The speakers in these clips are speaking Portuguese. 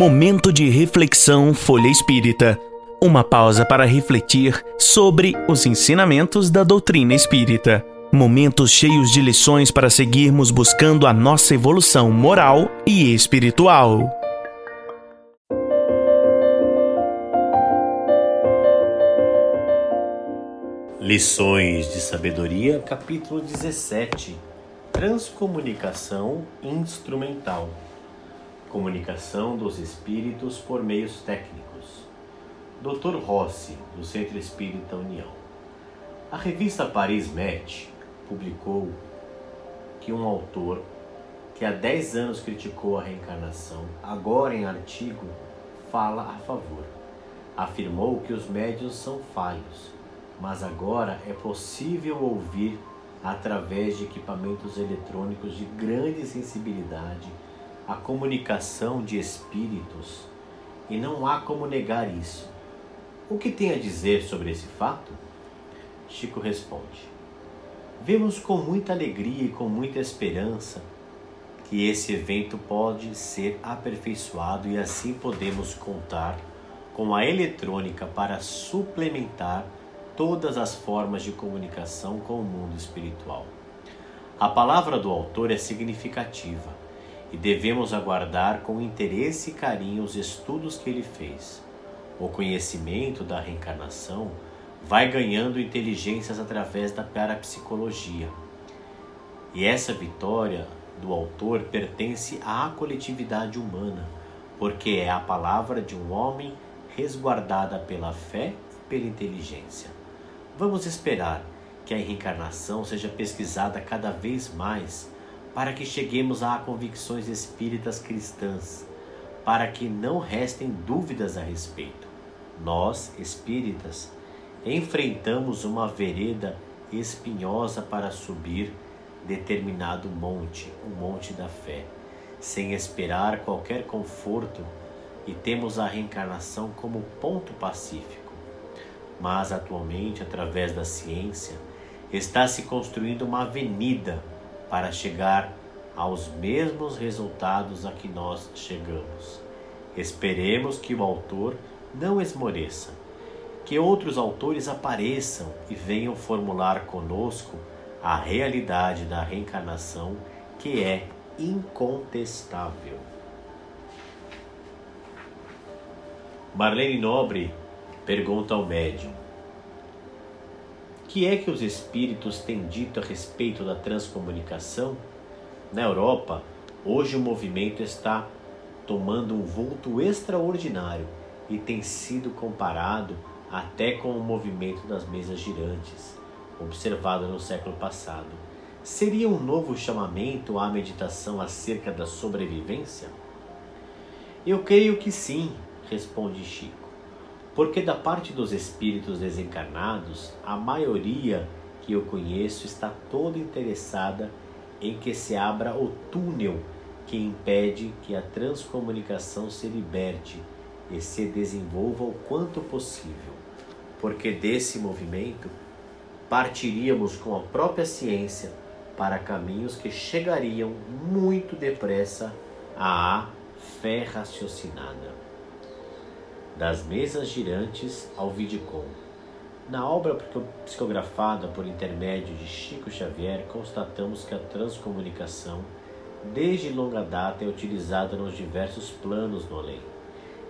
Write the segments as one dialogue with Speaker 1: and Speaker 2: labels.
Speaker 1: Momento de reflexão Folha Espírita. Uma pausa para refletir sobre os ensinamentos da doutrina espírita. Momentos cheios de lições para seguirmos buscando a nossa evolução moral e espiritual.
Speaker 2: Lições de Sabedoria, capítulo 17 Transcomunicação instrumental. Comunicação dos espíritos por meios técnicos. Dr. Rossi, do Centro Espírita União. A revista Paris Match publicou que um autor que há 10 anos criticou a reencarnação, agora em artigo fala a favor. Afirmou que os médios são falhos, mas agora é possível ouvir através de equipamentos eletrônicos de grande sensibilidade, a comunicação de espíritos, e não há como negar isso. O que tem a dizer sobre esse fato? Chico responde: Vemos com muita alegria e com muita esperança que esse evento pode ser aperfeiçoado e assim podemos contar com a eletrônica para suplementar todas as formas de comunicação com o mundo espiritual. A palavra do autor é significativa e devemos aguardar com interesse e carinho os estudos que ele fez. O conhecimento da reencarnação vai ganhando inteligências através da parapsicologia. E essa vitória do autor pertence à coletividade humana, porque é a palavra de um homem resguardada pela fé e pela inteligência. Vamos esperar que a reencarnação seja pesquisada cada vez mais para que cheguemos a convicções espíritas cristãs, para que não restem dúvidas a respeito. Nós, espíritas, enfrentamos uma vereda espinhosa para subir determinado monte, o monte da fé, sem esperar qualquer conforto, e temos a reencarnação como ponto pacífico mas atualmente, através da ciência, está se construindo uma avenida para chegar aos mesmos resultados a que nós chegamos. Esperemos que o autor não esmoreça, que outros autores apareçam e venham formular conosco a realidade da reencarnação que é incontestável. Marlene Nobre Pergunta ao médium: Que é que os espíritos têm dito a respeito da transcomunicação? Na Europa, hoje o movimento está tomando um vulto extraordinário e tem sido comparado até com o movimento das mesas girantes, observado no século passado. Seria um novo chamamento à meditação acerca da sobrevivência? Eu creio que sim, responde Chico porque da parte dos espíritos desencarnados, a maioria que eu conheço está toda interessada em que se abra o túnel que impede que a transcomunicação se liberte e se desenvolva o quanto possível, porque desse movimento partiríamos com a própria ciência para caminhos que chegariam muito depressa à fé raciocinada das mesas girantes ao Vidicom. Na obra psicografada por intermédio de Chico Xavier, constatamos que a transcomunicação, desde longa data, é utilizada nos diversos planos no além.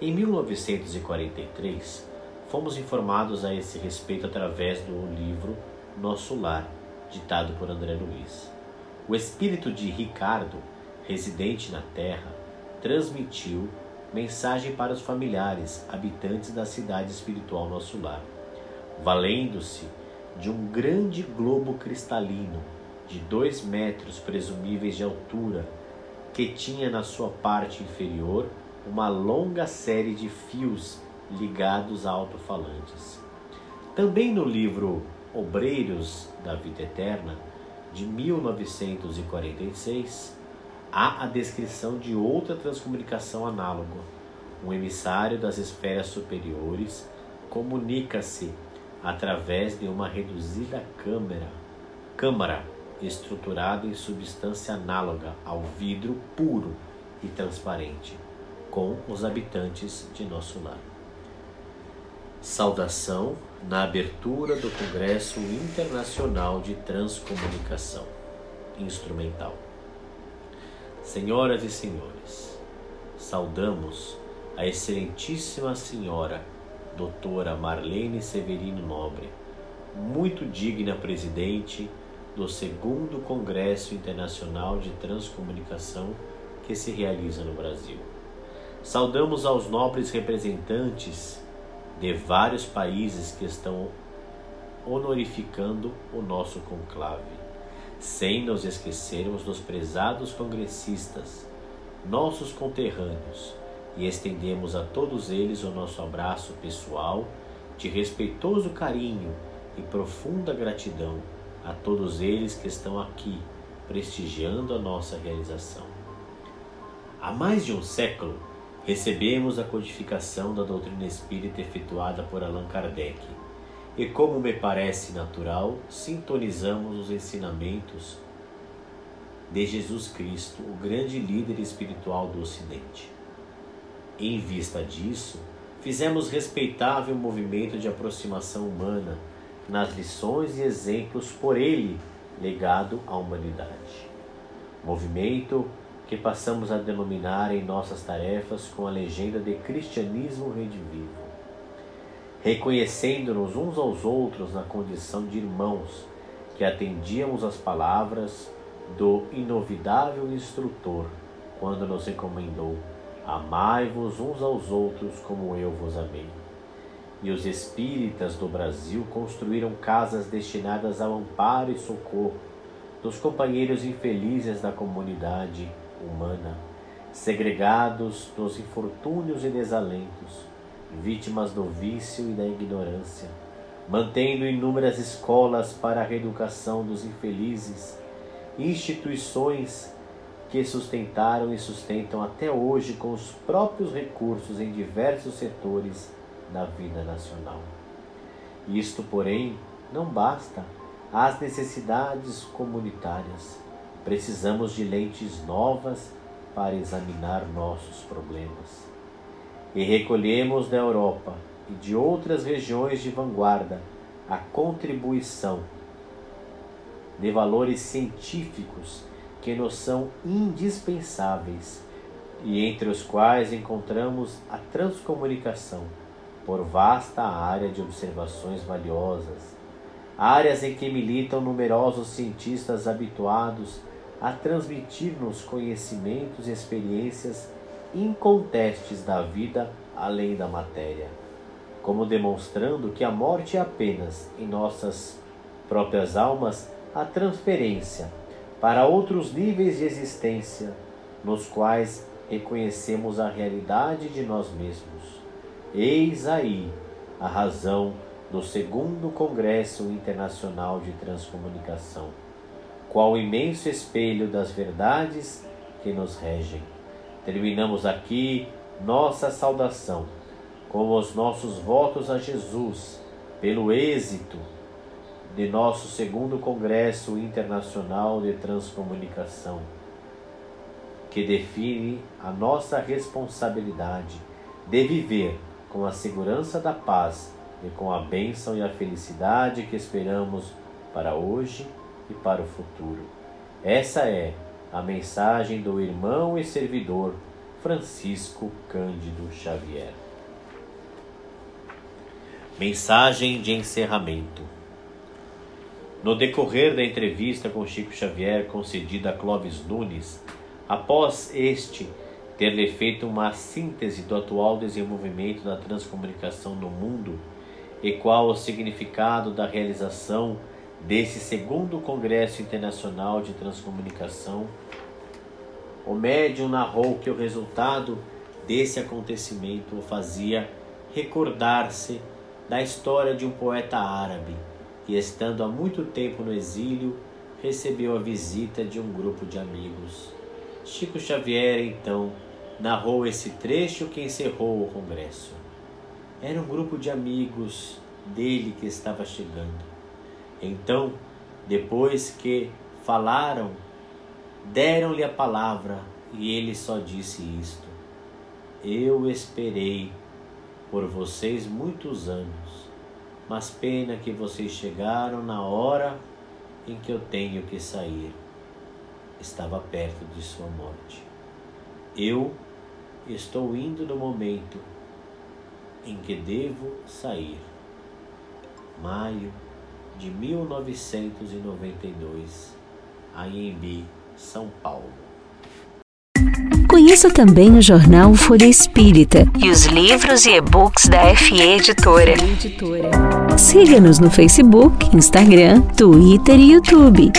Speaker 2: Em 1943, fomos informados a esse respeito através do livro Nosso Lar, ditado por André Luiz. O espírito de Ricardo, residente na Terra, transmitiu mensagem para os familiares, habitantes da cidade espiritual Nosso Lar, valendo-se de um grande globo cristalino de dois metros presumíveis de altura, que tinha na sua parte inferior uma longa série de fios ligados a alto-falantes. Também no livro Obreiros da Vida Eterna, de 1946, há a descrição de outra transcomunicação análoga. Um emissário das esferas superiores comunica-se através de uma reduzida câmara, câmara estruturada em substância análoga ao vidro puro e transparente, com os habitantes de nosso lar. Saudação na abertura do Congresso Internacional de Transcomunicação Instrumental. Senhoras e senhores, saudamos a excelentíssima senhora doutora Marlene Severino Nobre, muito digna presidente do segundo Congresso Internacional de Transcomunicação que se realiza no Brasil. Saudamos aos nobres representantes de vários países que estão honorificando o nosso conclave, sem nos esquecermos dos prezados congressistas, nossos conterrâneos, e estendemos a todos eles o nosso abraço pessoal de respeitoso carinho e profunda gratidão a todos eles que estão aqui prestigiando a nossa realização. Há mais de um século, recebemos a codificação da doutrina espírita efetuada por Allan Kardec e, como me parece natural, sintonizamos os ensinamentos de Jesus Cristo, o grande líder espiritual do Ocidente. Em vista disso, fizemos respeitável movimento de aproximação humana nas lições e exemplos por ele legado à humanidade. Movimento que passamos a denominar em nossas tarefas com a legenda de Cristianismo Redivivo, reconhecendo-nos uns aos outros na condição de irmãos que atendíamos às palavras do inovidável instrutor quando nos recomendou: Amai-vos uns aos outros como eu vos amei. E os espíritas do Brasil construíram casas destinadas ao amparo e socorro dos companheiros infelizes da comunidade humana, segregados dos infortúnios e desalentos, vítimas do vício e da ignorância, mantendo inúmeras escolas para a reeducação dos infelizes, instituições que sustentaram e sustentam até hoje com os próprios recursos em diversos setores da vida nacional. Isto, porém, não basta às necessidades comunitárias Precisamos de lentes novas para examinar nossos problemas. E recolhemos da Europa e de outras regiões de vanguarda a contribuição de valores científicos que nos são indispensáveis e entre os quais encontramos a transcomunicação por vasta área de observações valiosas, áreas em que militam numerosos cientistas habituados a transmitir-nos conhecimentos e experiências incontestes da vida além da matéria, como demonstrando que a morte é apenas em nossas próprias almas a transferência para outros níveis de existência, nos quais reconhecemos a realidade de nós mesmos. Eis aí a razão do segundo Congresso Internacional de Transcomunicação qual imenso espelho das verdades que nos regem. Terminamos aqui nossa saudação com os nossos votos a Jesus pelo êxito de nosso segundo Congresso Internacional de Transcomunicação, que define a nossa responsabilidade de viver com a segurança da paz e com a bênção e a felicidade que esperamos para hoje e para o futuro. Essa é a mensagem do irmão e servidor Francisco Cândido Xavier. Mensagem de encerramento. No decorrer da entrevista com Chico Xavier concedida a Clóvis Nunes, após este ter-lhe feito uma síntese do atual desenvolvimento da transcomunicação no mundo e qual o significado da realização desse segundo Congresso Internacional de Transcomunicação, o médium narrou que o resultado desse acontecimento o fazia recordar-se da história de um poeta árabe que, estando há muito tempo no exílio, recebeu a visita de um grupo de amigos. Chico Xavier, então, narrou esse trecho que encerrou o congresso. Era um grupo de amigos dele que estava chegando. Então, depois que falaram, deram-lhe a palavra e ele só disse isto: Eu esperei por vocês muitos anos, mas pena que vocês chegaram na hora em que eu tenho que sair. Estava perto de sua morte. Eu estou indo no momento em que devo sair. Maio de 1992, Anhembi, São Paulo.
Speaker 3: Conheça também o jornal Folha Espírita e os livros e e-books da FE Editora. Siga-nos no Facebook, Instagram, Twitter e YouTube.